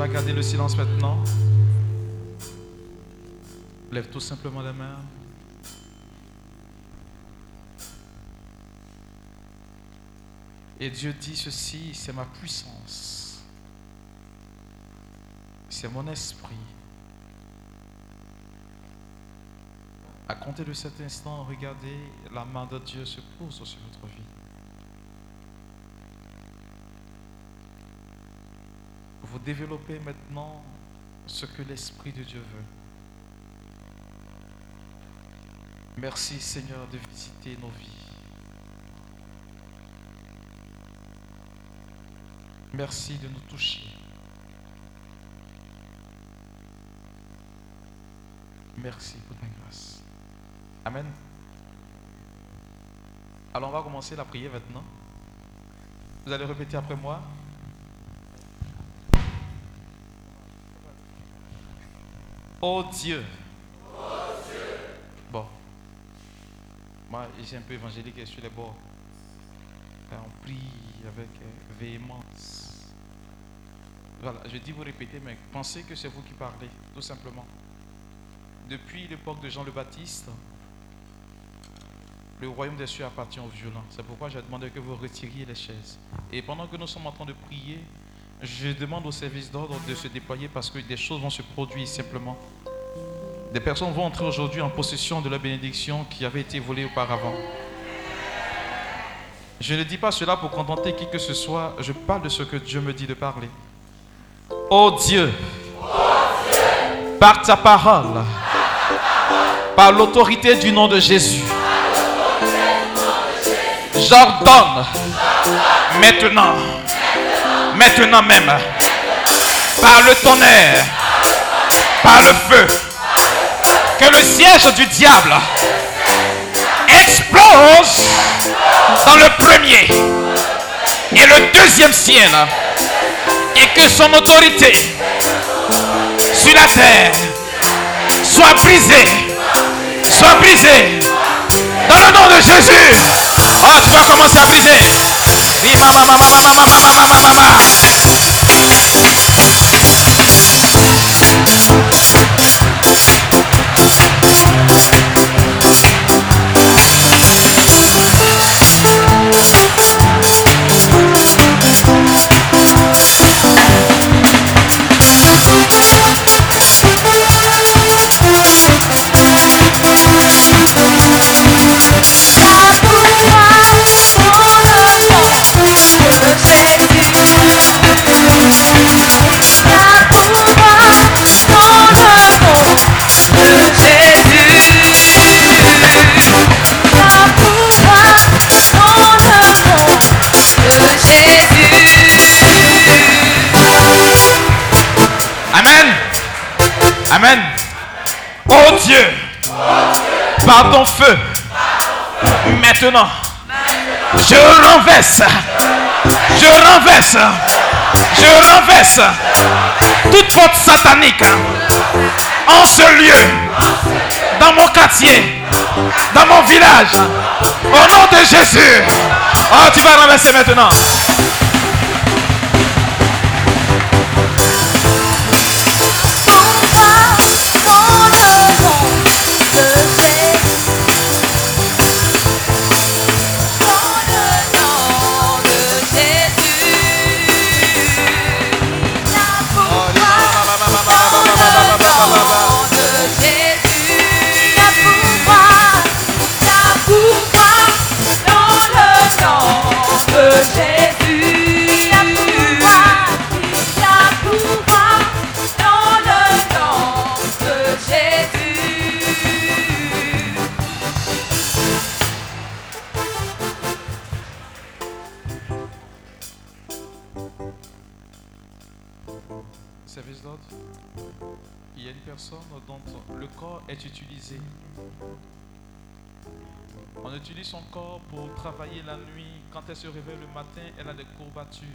vas garder le silence maintenant. Lève tout simplement la main. Et Dieu dit ceci, c'est ma puissance. C'est mon esprit. À compter de cet instant, regardez, la main de Dieu se pose sur votre vie. Vous développez maintenant ce que l'Esprit de Dieu veut. Merci Seigneur de visiter nos vies. Merci de nous toucher. Merci pour ta grâce. Amen. Alors on va commencer la prière maintenant. Vous allez répéter après moi. Oh Dieu. Bon. Moi, j'ai un peu évangélique sur les bords. On prie avec euh, véhémence. Voilà, je dis vous répétez, mais pensez que c'est vous qui parlez, tout simplement. Depuis l'époque de Jean le Baptiste, le royaume des cieux appartient aux violents. C'est pourquoi j'ai demandé que vous retiriez les chaises. Et pendant que nous sommes en train de prier, je demande au service d'ordre de se déployer parce que des choses vont se produire simplement. Des personnes vont entrer aujourd'hui en possession de la bénédiction qui avait été volée auparavant. Je ne dis pas cela pour contenter qui que ce soit, je parle de ce que Dieu me dit de parler. Oh Dieu, par ta parole, par l'autorité du nom de Jésus, j'ordonne maintenant, maintenant même, par le tonnerre, par le feu, que le siège du diable explose dans le premier et le deuxième ciel et que son autorité sur la terre soit brisée, soit brisée dans le nom de Jésus. Oh, tu vas commencer à briser. ¡Bien, mamá, mamá, mamá, mamá, mamá, mamá! Ton feu, maintenant, je renverse, je renverse, je renverse toute porte satanique en ce lieu, dans mon quartier, dans mon village, au nom de Jésus. Oh, tu vas renverser maintenant. birthday. Se réveille le matin, elle a des courbatures.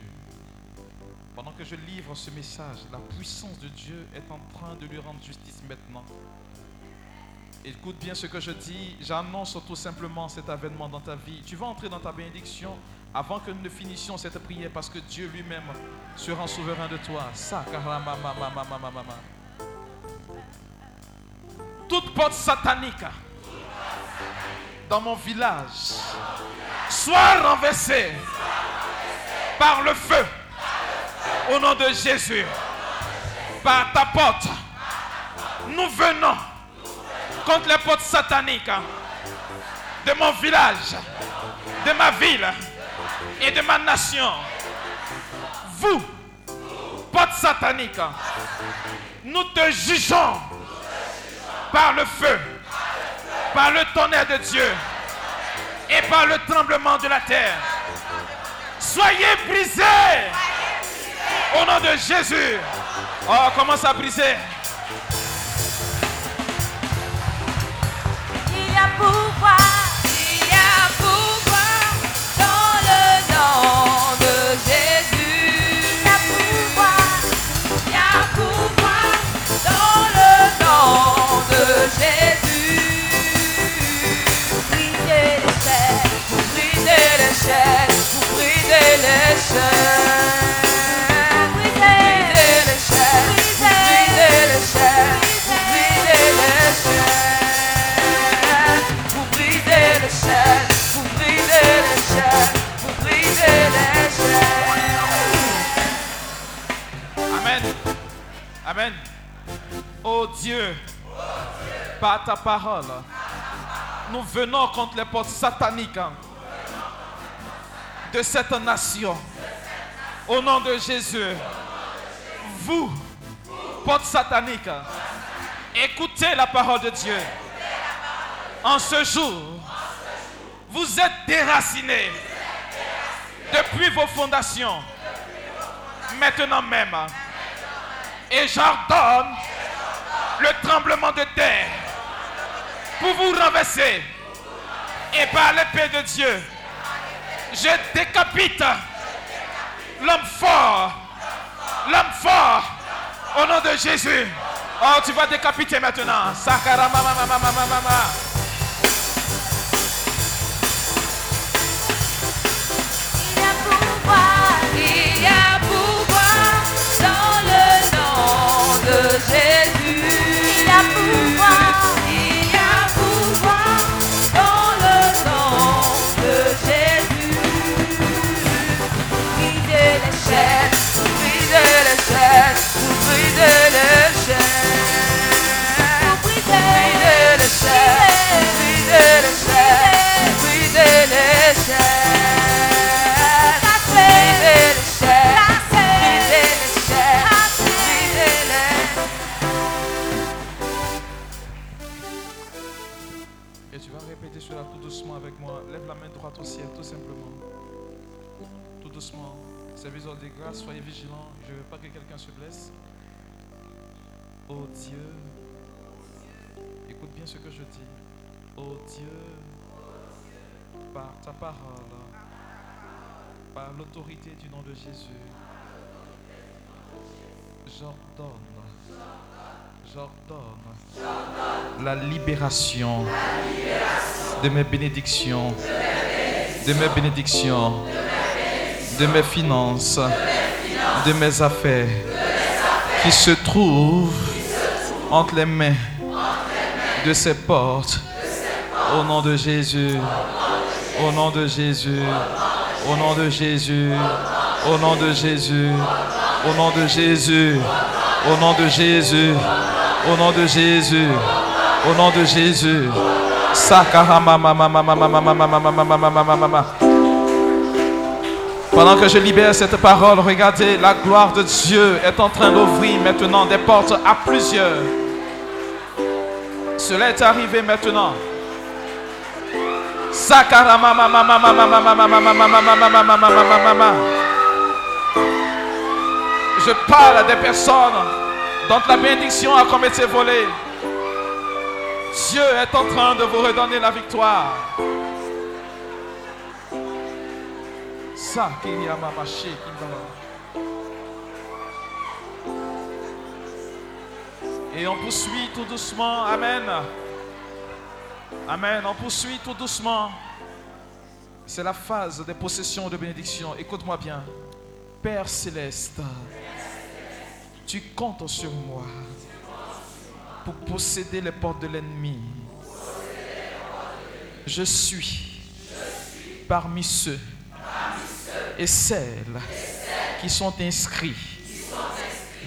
Pendant que je livre ce message, la puissance de Dieu est en train de lui rendre justice maintenant. Écoute bien ce que je dis. J'annonce tout simplement cet avènement dans ta vie. Tu vas entrer dans ta bénédiction Avant que nous ne finissions cette prière, parce que Dieu lui-même sera souverain de toi. Toute porte satanique dans mon village soit renversée par le feu au nom de Jésus. Par ta porte, nous venons contre les portes sataniques de mon village, de ma ville et de ma nation. Vous, portes sataniques, nous te jugeons par le feu, par le tonnerre de Dieu et par le tremblement de la terre. Soyez brisés au nom de Jésus. Oh, commence à briser. Les chaînes, vous brisez les chaînes, vous brisez les chaînes. Amen. Amen. Oh Dieu, par ta parole, nous venons contre les portes sataniques hein, de cette nation. Au nom de Jésus, vous, portes sataniques, écoutez la parole de Dieu. En ce jour, vous êtes déracinés depuis vos fondations. Maintenant même. Et j'ordonne le tremblement de terre pour vous renverser. Et par l'épée de Dieu, je décapite l'homme fort. L'homme fort. Au nom de Jésus. Oh, tu vas décapiter maintenant. Sakara mama mama mama mama. Main droite au ciel, tout simplement. Tout doucement. Serviteur de grâce, soyez vigilants. Je ne veux pas que quelqu'un se blesse. Oh Dieu, écoute bien ce que je dis. Oh Dieu, par ta parole, par l'autorité du nom de Jésus, j'ordonne, j'ordonne la libération de mes bénédictions, de mes bénédictions, de mes finances, de mes affaires, qui se trouvent entre les mains de ces portes. Au nom de Jésus, au nom de Jésus, au nom de Jésus, au nom de Jésus, au nom de Jésus, au nom de Jésus, au nom de Jésus. Au nom de Jésus. Pendant que je libère cette parole, regardez, la gloire de Dieu est en train d'ouvrir maintenant des portes à plusieurs. Cela est arrivé maintenant. Je parle à des personnes dont la bénédiction a comme été volée. Dieu est en train de vous redonner la victoire. Et on poursuit tout doucement. Amen. Amen. On poursuit tout doucement. C'est la phase des possessions de bénédiction. Écoute-moi bien. Père céleste, tu comptes sur moi pour posséder les portes de l'ennemi. Je suis parmi ceux et celles qui sont inscrits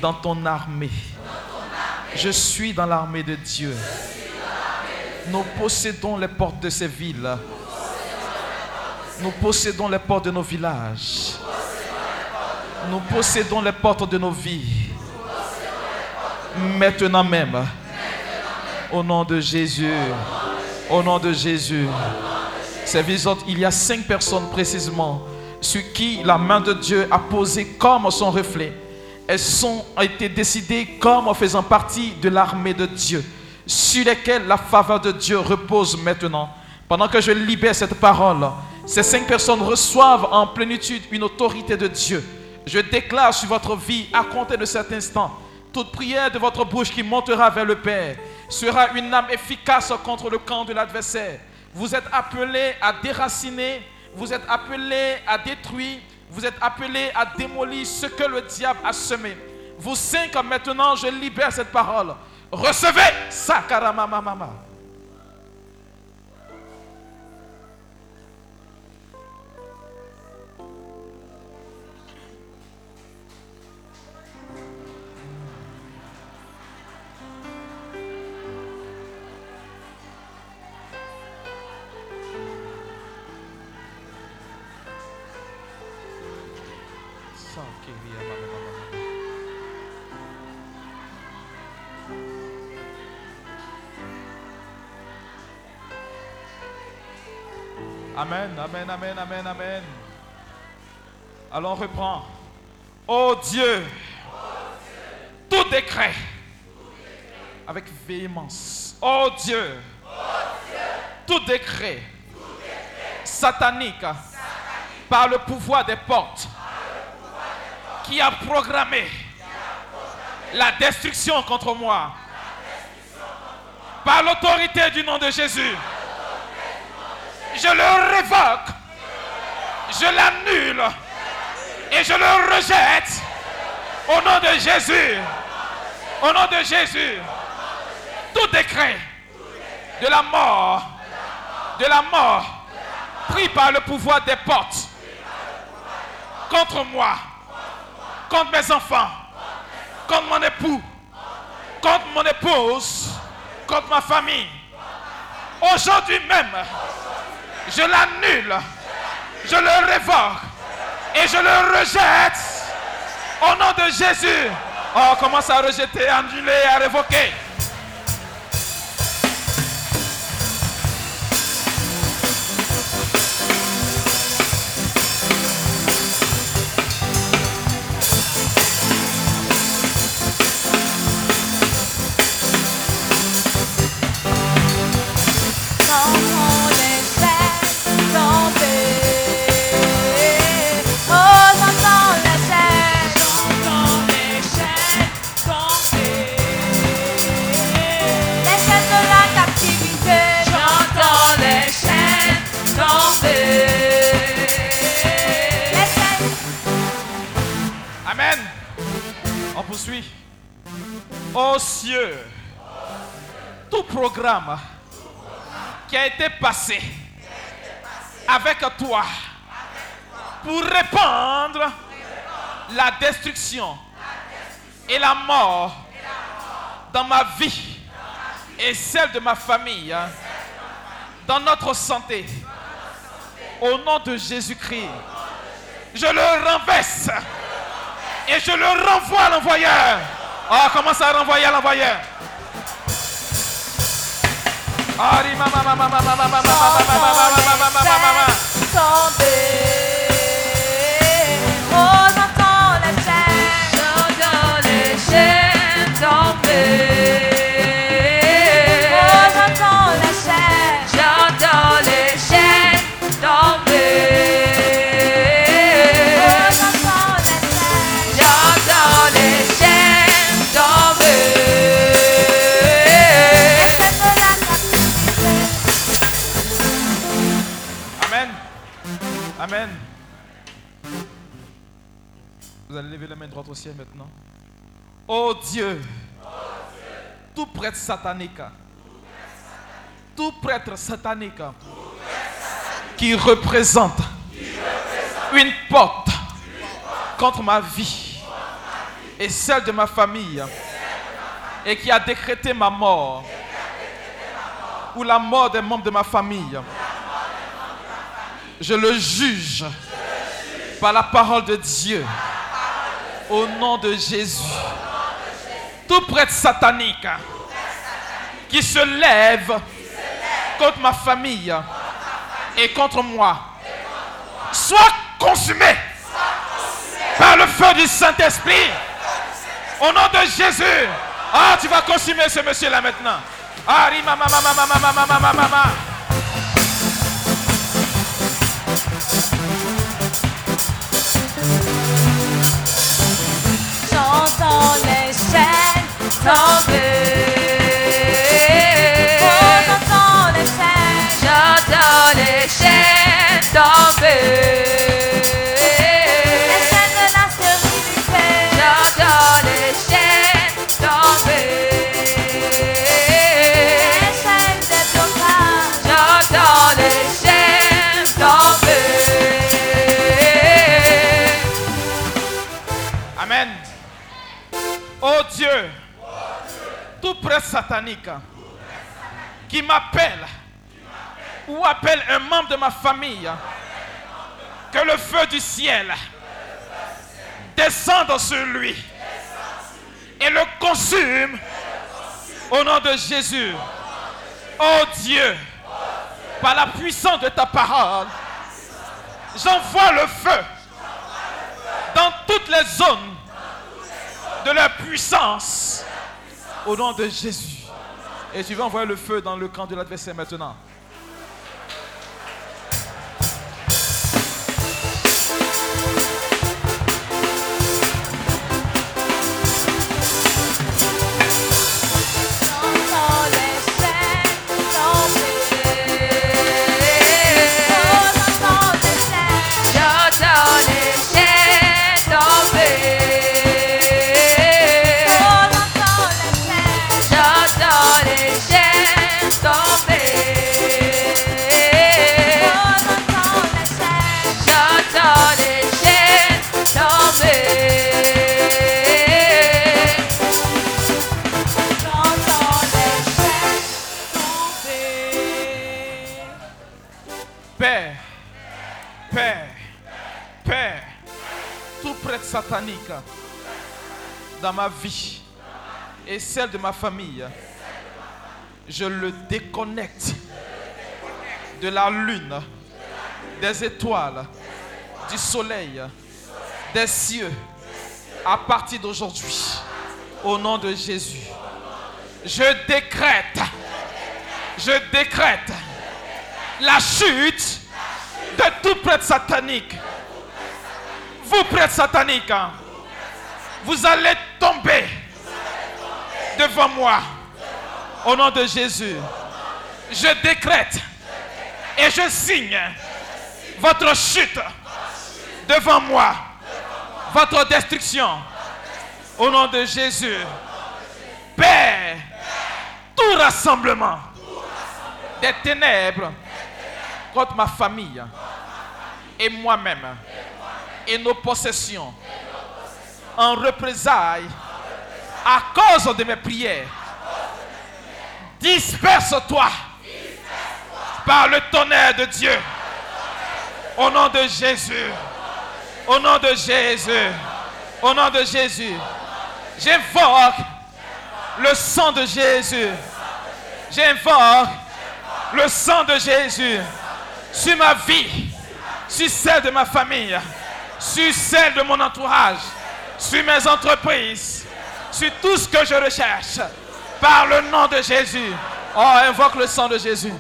dans ton armée. Je suis dans l'armée de Dieu. Nous possédons les portes de ces villes. Nous possédons les portes de nos villages. Nous possédons les portes de nos vies. Maintenant même. Au nom de Jésus. Au nom de Jésus. il y a cinq personnes précisément sur qui la main de Dieu a posé comme son reflet. Elles sont, ont été décidées comme faisant partie de l'armée de Dieu, sur lesquelles la faveur de Dieu repose maintenant. Pendant que je libère cette parole, ces cinq personnes reçoivent en plénitude une autorité de Dieu. Je déclare sur votre vie, à compter de cet instant, toute prière de votre bouche qui montera vers le Père sera une âme efficace contre le camp de l'adversaire. Vous êtes appelés à déraciner, vous êtes appelés à détruire, vous êtes appelés à démolir ce que le diable a semé. Vous cinq, maintenant, je libère cette parole. Recevez Sakaramamamama. Amen, amen, amen, amen, amen. Alors on reprend. Oh Dieu, tout décret, avec véhémence. Oh Dieu, tout décret, satanique, par le pouvoir des portes, qui a programmé, la destruction contre moi, par l'autorité du nom de Jésus je le révoque, je l'annule et je le rejette au nom de Jésus. Au nom de Jésus, tout décret de la mort, de la mort, pris par le pouvoir des portes contre moi, contre mes enfants, contre mon époux, contre mon épouse, contre ma famille. Aujourd'hui même, je l'annule, je le révoque et je le rejette au nom de Jésus. Oh, commence à rejeter, à annuler, à révoquer. Été passé avec toi pour répandre la destruction et la mort dans ma vie et celle de ma famille, dans notre santé, au nom de Jésus-Christ, je le renverse et je le renvoie à l'envoyeur. Oh, commence à renvoyer à l'envoyeur. Ari mama mama mama mama mama mama mama ciel maintenant. Oh Dieu, tout prêtre satanique, tout prêtre satanique qui représente une porte contre ma vie et celle de ma famille et qui a décrété ma mort ou la mort des membres de ma famille. Je le juge par la parole de Dieu au nom de Jésus. Tout prêtre satanique qui se lève contre ma famille et contre moi soit consumé par le feu du Saint-Esprit. Au nom de Jésus. Ah, tu vas consumer ce monsieur-là maintenant. Ah, tomber. Oh, j'entends les chaînes. J'entends les chaînes Dieu, satanique. Qui m'appelle. Ou appelle un membre de ma famille, que le feu du ciel descende sur lui. Et le consume au nom de Jésus. Oh Dieu, par la puissance de ta parole, j'envoie le feu dans toutes les zones de la puissance au nom de Jésus. Et tu vas envoyer le feu dans le camp de l'adversaire maintenant. Dans ma vie et celle de ma famille, je le déconnecte de la lune, des étoiles, du soleil, des cieux, à partir d'aujourd'hui, au nom de Jésus. Je décrète, je décrète la chute de tout prêtre satanique. Vous, prêtres sataniques, vous allez tomber devant moi au nom de Jésus. Je décrète et je signe votre chute devant moi, votre destruction au nom de Jésus. Père, tout rassemblement des ténèbres contre ma famille et moi-même et nos possessions en représailles à cause de mes prières. Disperse-toi par le tonnerre de Dieu. Au nom de Jésus. Au nom de Jésus. Au nom de Jésus. J'invoque le sang de Jésus. J'invoque le sang de Jésus sur ma vie, sur celle de ma famille, sur celle de mon entourage, sur mes entreprises, sur tout ce que je recherche. Par le nom de Jésus. Oh, invoque le sang de Jésus.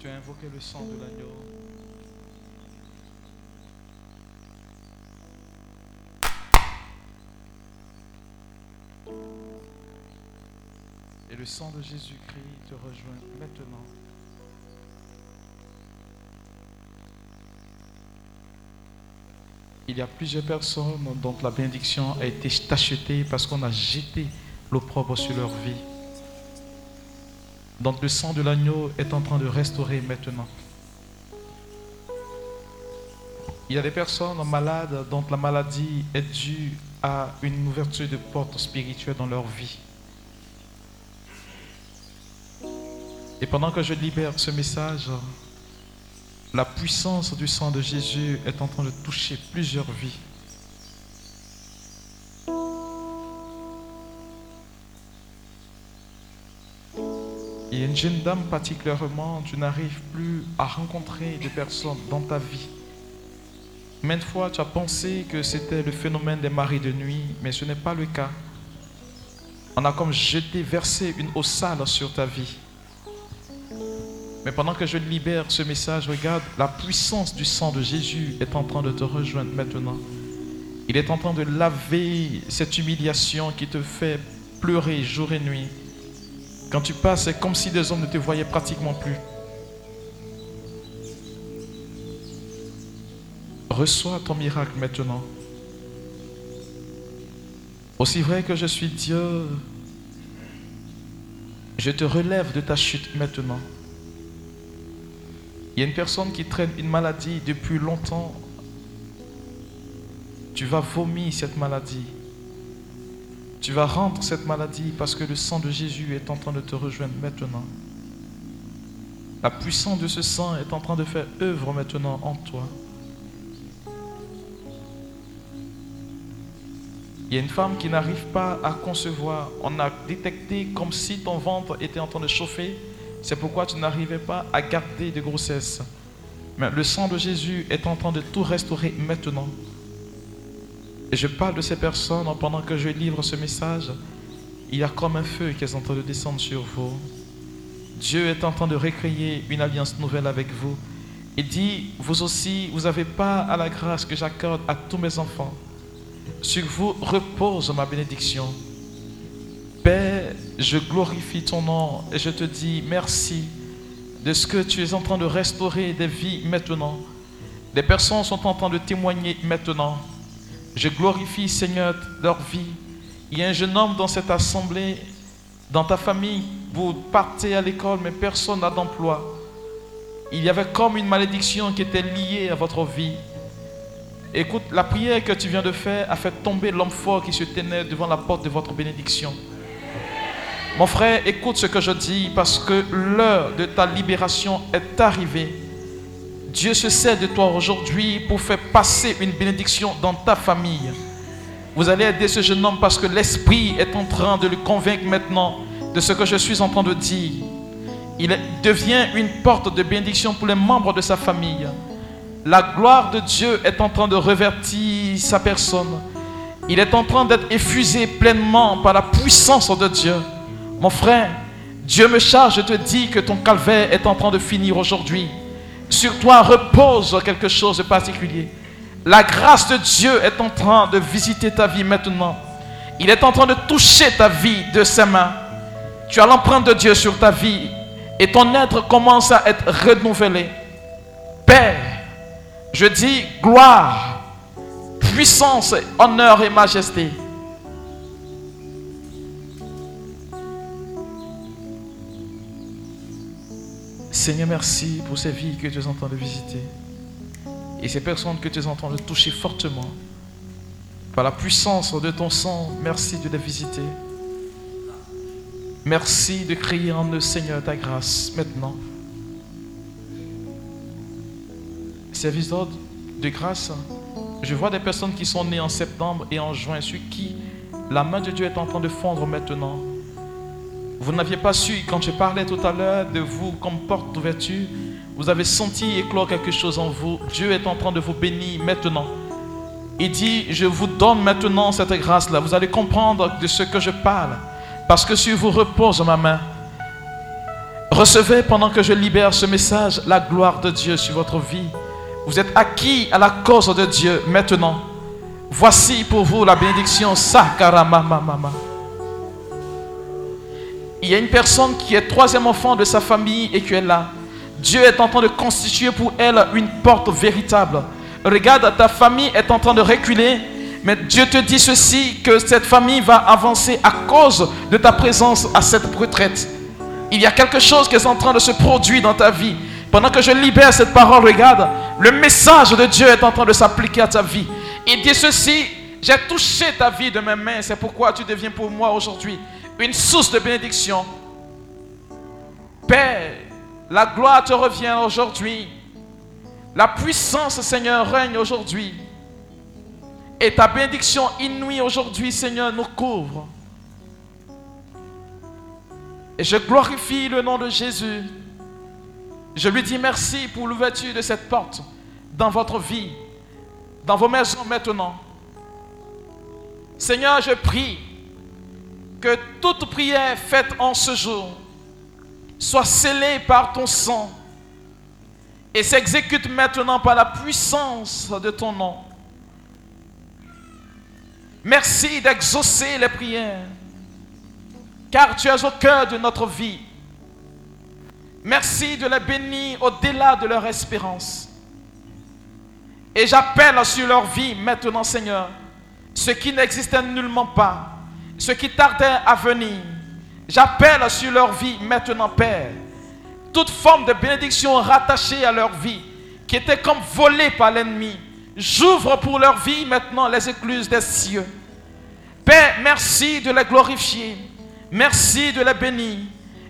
Tu as invoqué le sang de l'agneau. Et le sang de Jésus-Christ te rejoint maintenant. Il y a plusieurs personnes dont la bénédiction a été tachetée parce qu'on a jeté l'opprobre sur leur vie. Donc le sang de l'agneau est en train de restaurer maintenant. Il y a des personnes malades dont la maladie est due à une ouverture de porte spirituelle dans leur vie. Et pendant que je libère ce message, la puissance du sang de Jésus est en train de toucher plusieurs vies. Une jeune dame particulièrement, tu n'arrives plus à rencontrer des personnes dans ta vie. Maintes fois, tu as pensé que c'était le phénomène des maris de nuit, mais ce n'est pas le cas. On a comme jeté, versé une eau sale sur ta vie. Mais pendant que je libère ce message, regarde, la puissance du sang de Jésus est en train de te rejoindre maintenant. Il est en train de laver cette humiliation qui te fait pleurer jour et nuit. Quand tu passes, c'est comme si des hommes ne te voyaient pratiquement plus. Reçois ton miracle maintenant. Aussi vrai que je suis Dieu, je te relève de ta chute maintenant. Il y a une personne qui traîne une maladie depuis longtemps. Tu vas vomir cette maladie. Tu vas rendre cette maladie parce que le sang de Jésus est en train de te rejoindre maintenant. La puissance de ce sang est en train de faire œuvre maintenant en toi. Il y a une femme qui n'arrive pas à concevoir. On a détecté comme si ton ventre était en train de chauffer. C'est pourquoi tu n'arrivais pas à garder de grossesse. Mais le sang de Jésus est en train de tout restaurer maintenant. Et je parle de ces personnes pendant que je livre ce message. Il y a comme un feu qui est en train de descendre sur vous. Dieu est en train de recréer une alliance nouvelle avec vous. Il dit, vous aussi, vous n'avez pas à la grâce que j'accorde à tous mes enfants. Sur vous repose ma bénédiction. Père, je glorifie ton nom et je te dis merci de ce que tu es en train de restaurer des vies maintenant. Des personnes sont en train de témoigner maintenant. Je glorifie, Seigneur, leur vie. Il y a un jeune homme dans cette assemblée, dans ta famille, vous partez à l'école, mais personne n'a d'emploi. Il y avait comme une malédiction qui était liée à votre vie. Écoute, la prière que tu viens de faire a fait tomber l'homme fort qui se tenait devant la porte de votre bénédiction. Mon frère, écoute ce que je dis parce que l'heure de ta libération est arrivée. Dieu se sert de toi aujourd'hui pour faire passer une bénédiction dans ta famille. Vous allez aider ce jeune homme parce que l'Esprit est en train de le convaincre maintenant de ce que je suis en train de dire. Il devient une porte de bénédiction pour les membres de sa famille. La gloire de Dieu est en train de revertir sa personne. Il est en train d'être effusé pleinement par la puissance de Dieu. Mon frère, Dieu me charge, je te dis que ton calvaire est en train de finir aujourd'hui. Sur toi repose quelque chose de particulier. La grâce de Dieu est en train de visiter ta vie maintenant. Il est en train de toucher ta vie de ses mains. Tu as l'empreinte de Dieu sur ta vie et ton être commence à être renouvelé. Père, je dis gloire, puissance, honneur et majesté. Seigneur, merci pour ces vies que tu es en train de visiter. Et ces personnes que tu es en train de toucher fortement. Par la puissance de ton sang, merci de les visiter. Merci de crier en eux, Seigneur, ta grâce maintenant. Service d'ordre de grâce. Je vois des personnes qui sont nées en septembre et en juin, sur qui la main de Dieu est en train de fondre maintenant. Vous n'aviez pas su, quand je parlais tout à l'heure de vous comme porte d'ouverture, vous avez senti éclore quelque chose en vous. Dieu est en train de vous bénir maintenant. Il dit, je vous donne maintenant cette grâce-là. Vous allez comprendre de ce que je parle. Parce que si vous repose ma main, recevez pendant que je libère ce message la gloire de Dieu sur votre vie. Vous êtes acquis à la cause de Dieu maintenant. Voici pour vous la bénédiction Sakaramamamama. Il y a une personne qui est troisième enfant de sa famille et qui est là. Dieu est en train de constituer pour elle une porte véritable. Regarde, ta famille est en train de reculer, mais Dieu te dit ceci, que cette famille va avancer à cause de ta présence à cette retraite. Il y a quelque chose qui est en train de se produire dans ta vie. Pendant que je libère cette parole, regarde, le message de Dieu est en train de s'appliquer à ta vie. Il dit ceci, j'ai touché ta vie de mes mains, c'est pourquoi tu deviens pour moi aujourd'hui une source de bénédiction. Père, la gloire te revient aujourd'hui. La puissance, Seigneur, règne aujourd'hui. Et ta bénédiction inouïe aujourd'hui, Seigneur, nous couvre. Et je glorifie le nom de Jésus. Je lui dis merci pour l'ouverture de cette porte dans votre vie, dans vos maisons maintenant. Seigneur, je prie que toute prière faite en ce jour soit scellée par ton sang et s'exécute maintenant par la puissance de ton nom. Merci d'exaucer les prières, car tu es au cœur de notre vie. Merci de les bénir au-delà de leur espérance. Et j'appelle sur leur vie maintenant, Seigneur, ce qui n'existait nullement pas, ce qui tardait à venir. J'appelle sur leur vie maintenant, Père, toute forme de bénédiction rattachée à leur vie, qui était comme volée par l'ennemi. J'ouvre pour leur vie maintenant les écluses des cieux. Père, merci de les glorifier. Merci de les bénir.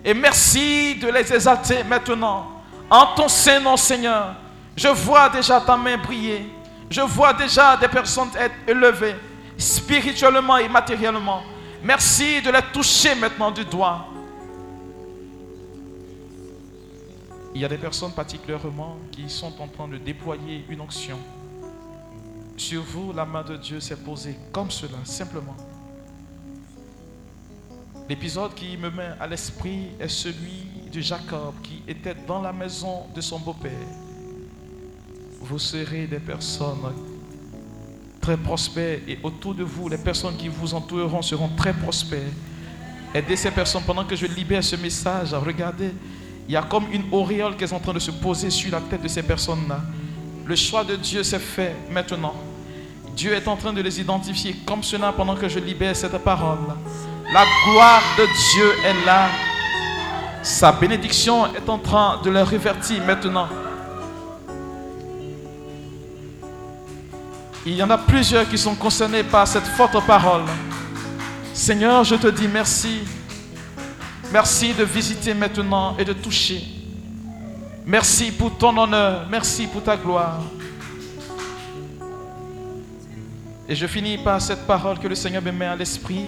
Et merci de les exalter maintenant. En ton Saint-Nom, Seigneur, je vois déjà ta main briller. Je vois déjà des personnes être élevées, spirituellement et matériellement. Merci de les toucher maintenant du doigt. Il y a des personnes particulièrement qui sont en train de déployer une onction. Sur vous, la main de Dieu s'est posée comme cela, simplement. L'épisode qui me met à l'esprit est celui de Jacob qui était dans la maison de son beau-père. Vous serez des personnes très prospères et autour de vous, les personnes qui vous entoureront seront très prospères. Aidez ces personnes pendant que je libère ce message. Regardez, il y a comme une auréole qui est en train de se poser sur la tête de ces personnes-là. Le choix de Dieu s'est fait maintenant. Dieu est en train de les identifier comme cela pendant que je libère cette parole. La gloire de Dieu est là. Sa bénédiction est en train de les revertir maintenant. Il y en a plusieurs qui sont concernés par cette forte parole. Seigneur, je te dis merci. Merci de visiter maintenant et de toucher. Merci pour ton honneur. Merci pour ta gloire. Et je finis par cette parole que le Seigneur me met à l'esprit.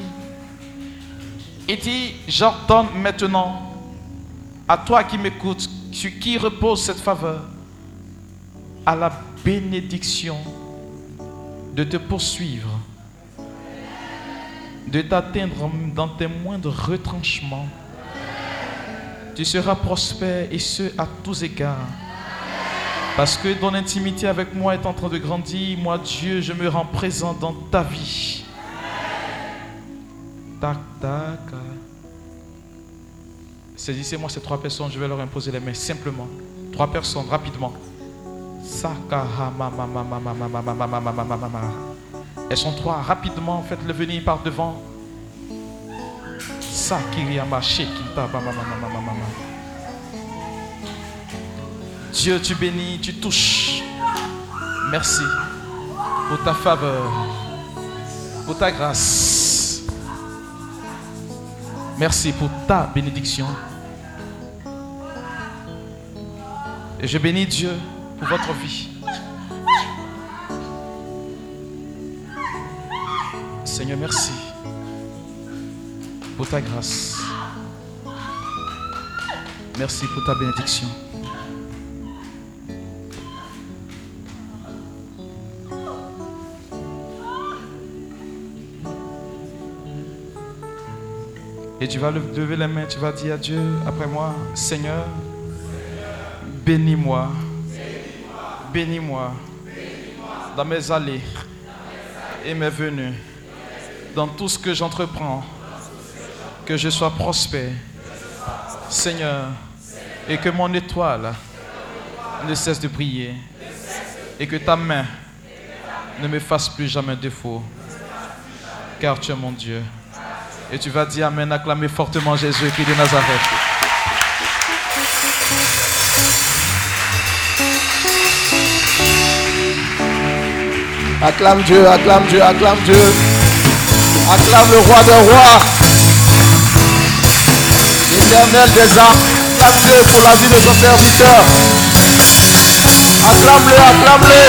Il dit, j'ordonne maintenant à toi qui m'écoutes, sur qui repose cette faveur, à la bénédiction de te poursuivre, de t'atteindre dans tes moindres retranchements. Tu seras prospère et ce à tous égards. Parce que ton intimité avec moi est en train de grandir. Moi, Dieu, je me rends présent dans ta vie. Tac, tac. Saisissez-moi ces trois personnes, je vais leur imposer les mains simplement. Trois personnes, rapidement. Elles sont trois, rapidement, faites-le venir par devant. Dieu, tu bénis, tu touches. Merci pour ta faveur, pour ta grâce. Merci pour ta bénédiction. Et je bénis Dieu pour votre vie. Seigneur, merci pour ta grâce. Merci pour ta bénédiction. Et tu vas lever les mains, tu vas dire à Dieu, après moi, Seigneur, bénis-moi Bénis-moi dans mes allées et mes venues, dans tout ce que j'entreprends, que je sois prospère. Seigneur, et que mon étoile ne cesse de briller, et que ta main ne me fasse plus jamais défaut, car tu es mon Dieu. Et tu vas dire Amen, acclamer fortement Jésus qui est de Nazareth. Acclame Dieu, acclame Dieu, acclame Dieu. Acclame le roi des rois. L'éternel des armes. Acclame Dieu pour la vie de son serviteur. Acclame-le, acclame-le.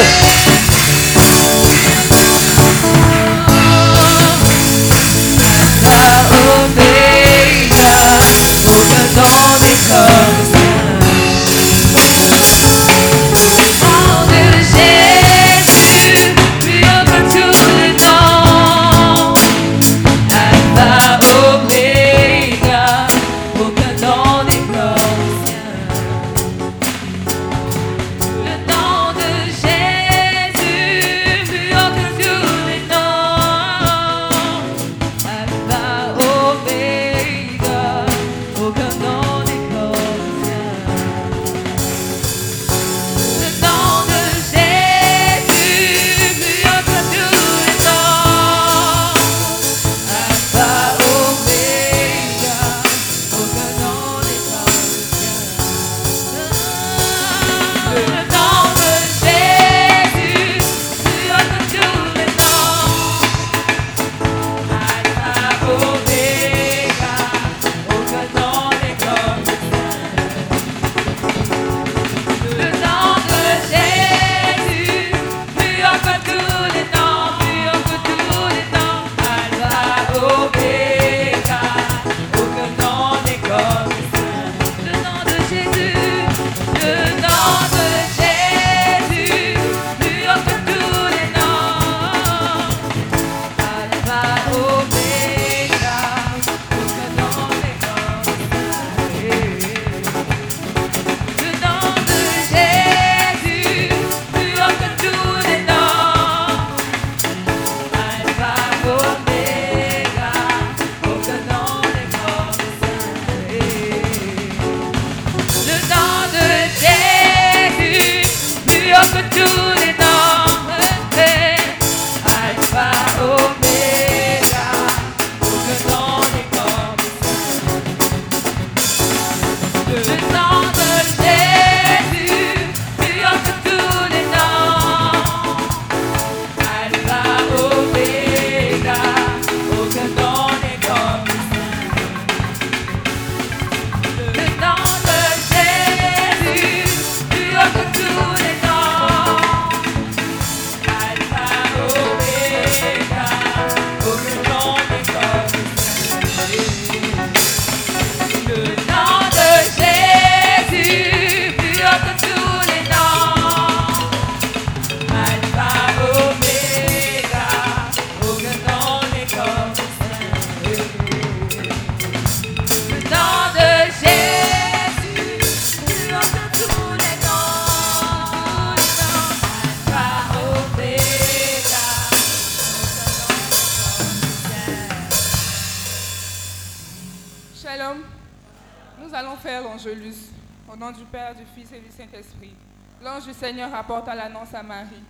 L'ange du Seigneur apporta l'annonce à Marie.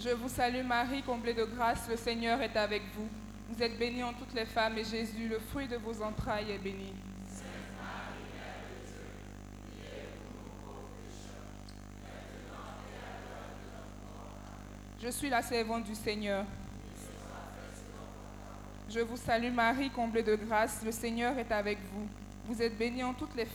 Je vous salue Marie, comblée de grâce, le Seigneur est avec vous. Vous êtes bénie en toutes les femmes et Jésus, le fruit de vos entrailles, est béni. Je suis la servante du Seigneur. Je vous salue Marie, comblée de grâce, le Seigneur est avec vous. Vous êtes bénie en toutes les femmes.